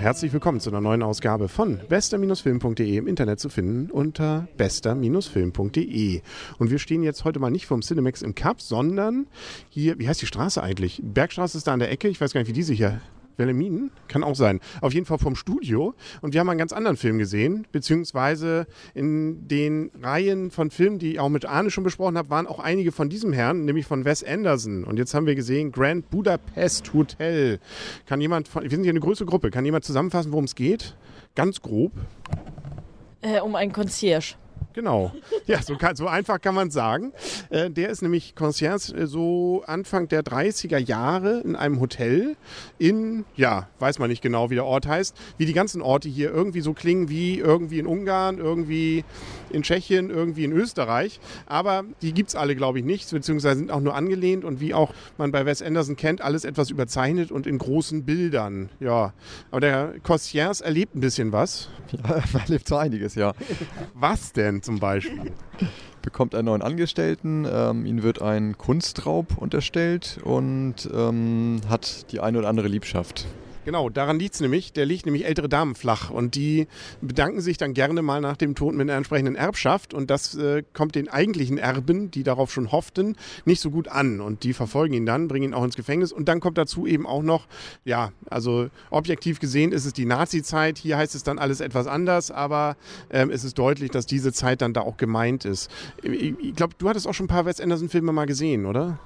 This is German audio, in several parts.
herzlich willkommen zu einer neuen Ausgabe von bester-film.de im Internet zu finden unter bester-film.de. Und wir stehen jetzt heute mal nicht vom Cinemax im Cup, sondern hier, wie heißt die Straße eigentlich? Bergstraße ist da an der Ecke, ich weiß gar nicht, wie diese hier Bellemin? Kann auch sein. Auf jeden Fall vom Studio. Und wir haben einen ganz anderen Film gesehen, beziehungsweise in den Reihen von Filmen, die ich auch mit Arne schon besprochen habe, waren auch einige von diesem Herrn, nämlich von Wes Anderson. Und jetzt haben wir gesehen Grand Budapest Hotel. Kann jemand, wir sind hier eine größere Gruppe, kann jemand zusammenfassen, worum es geht? Ganz grob. Äh, um einen Concierge. Genau. Ja, so, kann, so einfach kann man sagen. Äh, der ist nämlich Concierge äh, so Anfang der 30er Jahre in einem Hotel in, ja, weiß man nicht genau, wie der Ort heißt, wie die ganzen Orte hier irgendwie so klingen wie irgendwie in Ungarn, irgendwie in Tschechien, irgendwie in Österreich. Aber die gibt es alle, glaube ich, nicht, beziehungsweise sind auch nur angelehnt und wie auch man bei Wes Anderson kennt, alles etwas überzeichnet und in großen Bildern. Ja, aber der Concierge erlebt ein bisschen was. Ja, er erlebt so einiges, ja. Was denn? Zum Beispiel? Bekommt einen neuen Angestellten, ähm, ihm wird ein Kunstraub unterstellt und ähm, hat die eine oder andere Liebschaft. Genau, daran liegt es nämlich. Der liegt nämlich ältere Damen flach und die bedanken sich dann gerne mal nach dem Tod mit einer entsprechenden Erbschaft und das äh, kommt den eigentlichen Erben, die darauf schon hofften, nicht so gut an und die verfolgen ihn dann, bringen ihn auch ins Gefängnis und dann kommt dazu eben auch noch, ja, also objektiv gesehen ist es die Nazi-Zeit, hier heißt es dann alles etwas anders, aber ähm, es ist deutlich, dass diese Zeit dann da auch gemeint ist. Ich, ich glaube, du hattest auch schon ein paar Wes Anderson-Filme mal gesehen, oder?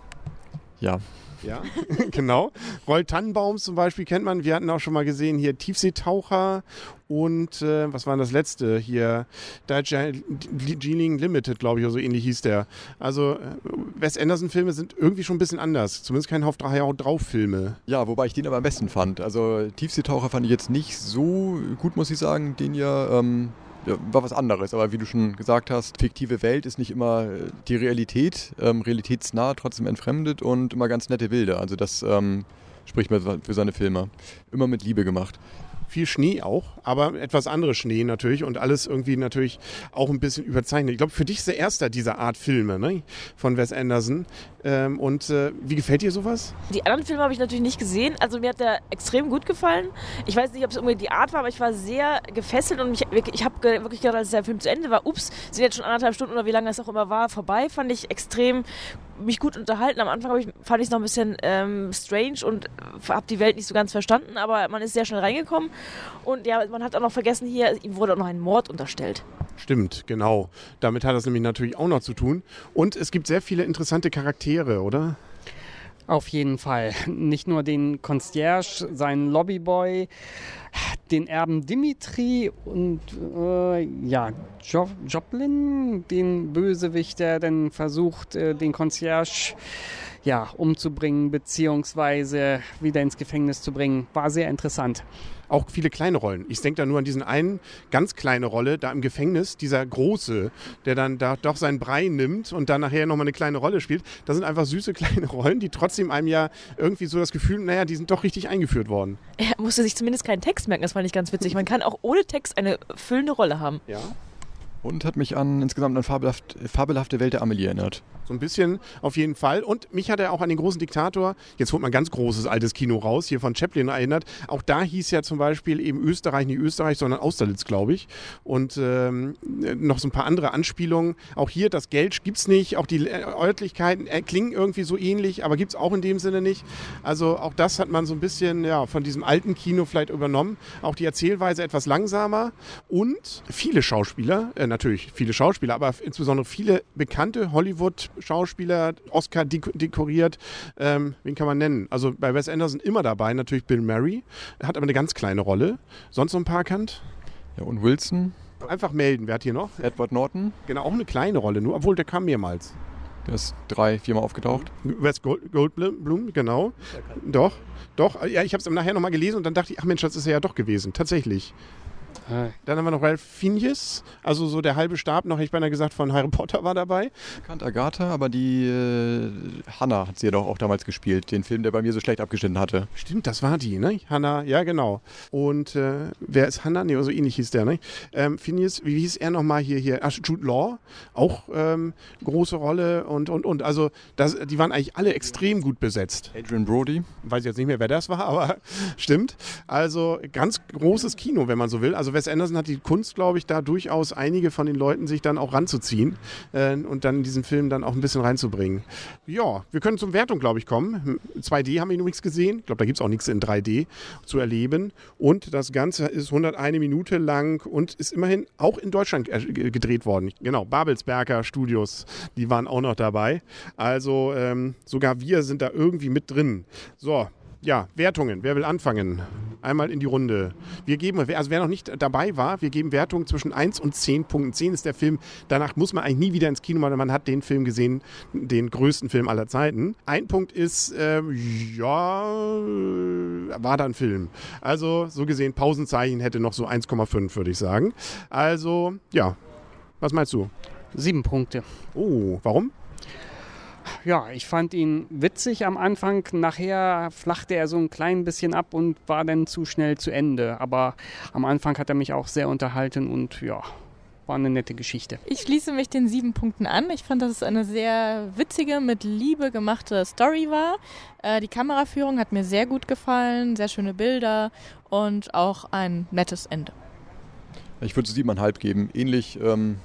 Ja, ja, genau. Roll Tannenbaum zum Beispiel kennt man. Wir hatten auch schon mal gesehen hier Tiefseetaucher und äh, was war das letzte hier? Darjeeling Limited, glaube ich, oder so ähnlich hieß der. Also äh, Wes Anderson-Filme sind irgendwie schon ein bisschen anders. Zumindest kein Hauf drauf Filme. Ja, wobei ich den aber am besten fand. Also Tiefseetaucher fand ich jetzt nicht so gut, muss ich sagen. Den ja ähm, war was anderes. Aber wie du schon gesagt hast, fiktive Welt ist nicht immer äh, die Realität, ähm, realitätsnah, trotzdem entfremdet und immer ganz nette Bilder. Also das ähm, spricht mir für seine Filme. Immer mit Liebe gemacht viel Schnee auch, aber etwas anderes Schnee natürlich und alles irgendwie natürlich auch ein bisschen überzeichnet. Ich glaube, für dich ist der erste dieser Art Filme ne? von Wes Anderson. Ähm, und äh, wie gefällt dir sowas? Die anderen Filme habe ich natürlich nicht gesehen. Also mir hat der extrem gut gefallen. Ich weiß nicht, ob es irgendwie die Art war, aber ich war sehr gefesselt und mich, ich habe wirklich gedacht, als der Film zu Ende war, ups, sind jetzt schon anderthalb Stunden oder wie lange es auch immer war, vorbei. Fand ich extrem mich gut unterhalten. Am Anfang ich, fand ich es noch ein bisschen ähm, strange und habe die Welt nicht so ganz verstanden, aber man ist sehr schnell reingekommen. Und ja, man hat auch noch vergessen, hier, ihm wurde auch noch ein Mord unterstellt. Stimmt, genau. Damit hat das nämlich natürlich auch noch zu tun. Und es gibt sehr viele interessante Charaktere, oder? Auf jeden Fall. Nicht nur den Concierge, seinen Lobbyboy, den Erben Dimitri und äh, ja, jo Joplin, den Bösewicht, der dann versucht, äh, den Concierge ja, umzubringen, beziehungsweise wieder ins Gefängnis zu bringen. War sehr interessant auch viele kleine Rollen. Ich denke da nur an diesen einen ganz kleine Rolle da im Gefängnis, dieser große, der dann da doch seinen Brei nimmt und dann nachher nochmal eine kleine Rolle spielt. Das sind einfach süße kleine Rollen, die trotzdem einem ja irgendwie so das Gefühl, naja, die sind doch richtig eingeführt worden. Er musste sich zumindest keinen Text merken, das fand ich ganz witzig. Man kann auch ohne Text eine füllende Rolle haben. Ja. Und hat mich an insgesamt an fabelhaft, fabelhafte Welt der Amelie erinnert. So ein bisschen auf jeden Fall. Und mich hat er auch an den großen Diktator, jetzt holt man ganz großes altes Kino raus, hier von Chaplin erinnert. Auch da hieß ja zum Beispiel eben Österreich, nicht Österreich, sondern Austerlitz, glaube ich. Und ähm, noch so ein paar andere Anspielungen. Auch hier, das Geld gibt es nicht. Auch die Örtlichkeiten äh, klingen irgendwie so ähnlich, aber gibt es auch in dem Sinne nicht. Also auch das hat man so ein bisschen ja, von diesem alten Kino vielleicht übernommen. Auch die Erzählweise etwas langsamer. Und viele Schauspieler, äh, natürlich viele Schauspieler, aber insbesondere viele bekannte Hollywood- Schauspieler, Oscar dekoriert. Ähm, wen kann man nennen? Also bei Wes Anderson immer dabei, natürlich Bill Murray. Hat aber eine ganz kleine Rolle. Sonst noch ein paar erkannt? Ja, und Wilson? Einfach melden. Wer hat hier noch? Edward Norton. Genau, auch eine kleine Rolle, nur obwohl der kam mehrmals. Der ist drei, viermal aufgetaucht. Wes Gold, Goldblum, genau. Doch, doch. Ja, ich habe es nachher nochmal gelesen und dann dachte ich, ach Mensch, das ist er ja doch gewesen. Tatsächlich. Äh, Dann haben wir noch Ralph Fiennes, also so der halbe Stab, noch hätte ich beinahe gesagt, von Harry Potter war dabei. Bekannt Agatha, aber die äh, Hannah hat sie ja doch auch damals gespielt. Den Film, der bei mir so schlecht abgeschnitten hatte. Stimmt, das war die, ne? Hannah, ja genau. Und äh, wer ist Hannah? Nee, so ähnlich hieß der, ne? Ähm, Phineas, wie hieß er nochmal hier, hier? Ach, Jude Law, auch ähm, große Rolle und, und, und. Also das, die waren eigentlich alle extrem gut besetzt. Adrian Brody. Weiß jetzt nicht mehr, wer das war, aber stimmt. Also ganz großes Kino, wenn man so will. Also Wes Anderson hat die Kunst, glaube ich, da durchaus einige von den Leuten sich dann auch ranzuziehen äh, und dann diesen Film dann auch ein bisschen reinzubringen. Ja, wir können zum Wertung, glaube ich, kommen. 2D haben wir übrigens gesehen. Ich glaube, da gibt es auch nichts in 3D zu erleben. Und das Ganze ist 101 Minute lang und ist immerhin auch in Deutschland äh, gedreht worden. Genau, Babelsberger Studios, die waren auch noch dabei. Also ähm, sogar wir sind da irgendwie mit drin. So, ja, Wertungen. Wer will anfangen? Einmal in die Runde. Wir geben, also wer noch nicht dabei war, wir geben Wertungen zwischen 1 und 10 Punkten. 10 ist der Film, danach muss man eigentlich nie wieder ins Kino, weil man hat den Film gesehen, den größten Film aller Zeiten. Ein Punkt ist, ähm, ja, war da ein Film. Also so gesehen, Pausenzeichen hätte noch so 1,5, würde ich sagen. Also, ja, was meinst du? sieben Punkte. Oh, warum? Ja, ich fand ihn witzig am Anfang. Nachher flachte er so ein klein bisschen ab und war dann zu schnell zu Ende. Aber am Anfang hat er mich auch sehr unterhalten und ja, war eine nette Geschichte. Ich schließe mich den sieben Punkten an. Ich fand, dass es eine sehr witzige, mit Liebe gemachte Story war. Äh, die Kameraführung hat mir sehr gut gefallen, sehr schöne Bilder und auch ein nettes Ende. Ich würde siebeneinhalb geben. Ähnlich ähm,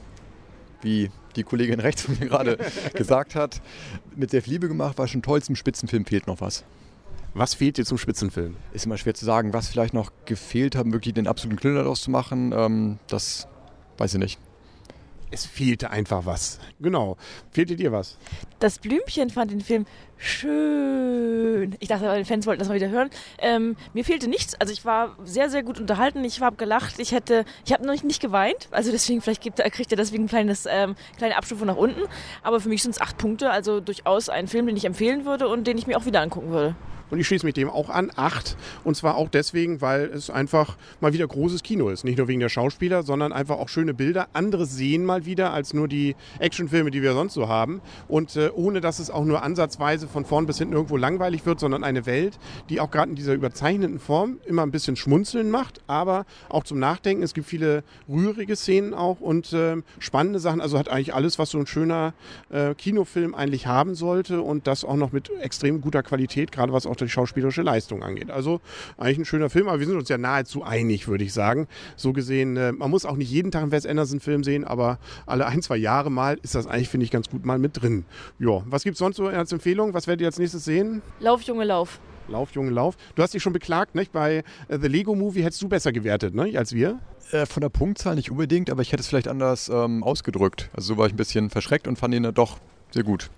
wie die Kollegin rechts von mir gerade gesagt hat. Mit sehr viel Liebe gemacht, war schon toll. Zum Spitzenfilm fehlt noch was. Was fehlt dir zum Spitzenfilm? Ist immer schwer zu sagen, was vielleicht noch gefehlt hat, wirklich den absoluten Knüller daraus zu machen. Ähm, das weiß ich nicht. Es fehlte einfach was. Genau. Fehlte dir was? Das Blümchen fand den Film schön. Ich dachte, die Fans wollten das mal wieder hören. Ähm, mir fehlte nichts. Also ich war sehr, sehr gut unterhalten. Ich habe gelacht. Ich hätte, ich habe noch nicht, nicht geweint. Also deswegen, vielleicht gibt, kriegt er deswegen ein kleines, ähm, kleine Abstufung nach unten. Aber für mich sind es acht Punkte. Also durchaus ein Film, den ich empfehlen würde und den ich mir auch wieder angucken würde. Und ich schließe mich dem auch an, acht. Und zwar auch deswegen, weil es einfach mal wieder großes Kino ist. Nicht nur wegen der Schauspieler, sondern einfach auch schöne Bilder. Andere sehen mal wieder als nur die Actionfilme, die wir sonst so haben. Und äh, ohne, dass es auch nur ansatzweise von vorn bis hinten irgendwo langweilig wird, sondern eine Welt, die auch gerade in dieser überzeichneten Form immer ein bisschen schmunzeln macht, aber auch zum Nachdenken. Es gibt viele rührige Szenen auch und äh, spannende Sachen. Also hat eigentlich alles, was so ein schöner äh, Kinofilm eigentlich haben sollte und das auch noch mit extrem guter Qualität, gerade was auch die schauspielerische Leistung angeht. Also eigentlich ein schöner Film, aber wir sind uns ja nahezu einig, würde ich sagen. So gesehen, äh, man muss auch nicht jeden Tag einen Wes Anderson-Film sehen, aber alle ein, zwei Jahre mal ist das eigentlich, finde ich, ganz gut mal mit drin. Ja, was gibt es sonst so als Empfehlung? Was werdet ihr als nächstes sehen? Lauf, Junge, lauf. Lauf, Junge, lauf. Du hast dich schon beklagt, nicht? Bei äh, The Lego Movie hättest du besser gewertet, ne? als wir. Äh, von der Punktzahl nicht unbedingt, aber ich hätte es vielleicht anders ähm, ausgedrückt. Also so war ich ein bisschen verschreckt und fand ihn dann doch sehr gut.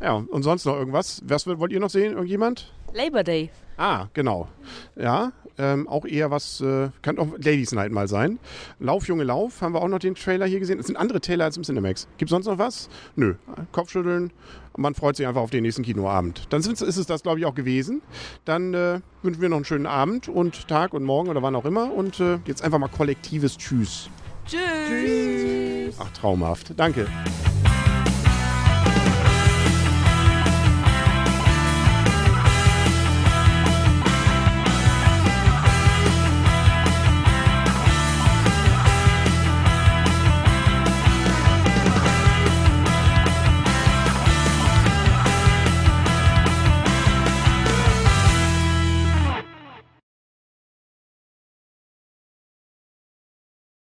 Ja, und sonst noch irgendwas? Was wollt ihr noch sehen? Irgendjemand? Labor Day. Ah, genau. Ja, ähm, auch eher was, äh, kann auch Ladies Night mal sein. Lauf, Junge, Lauf, haben wir auch noch den Trailer hier gesehen. Es sind andere Trailer als im Cinemax. Gibt sonst noch was? Nö. Kopfschütteln. Man freut sich einfach auf den nächsten Kinoabend. Dann ist es das, glaube ich, auch gewesen. Dann äh, wünschen wir noch einen schönen Abend und Tag und Morgen oder wann auch immer. Und äh, jetzt einfach mal kollektives Tschüss. Tschüss. Ach, traumhaft. Danke.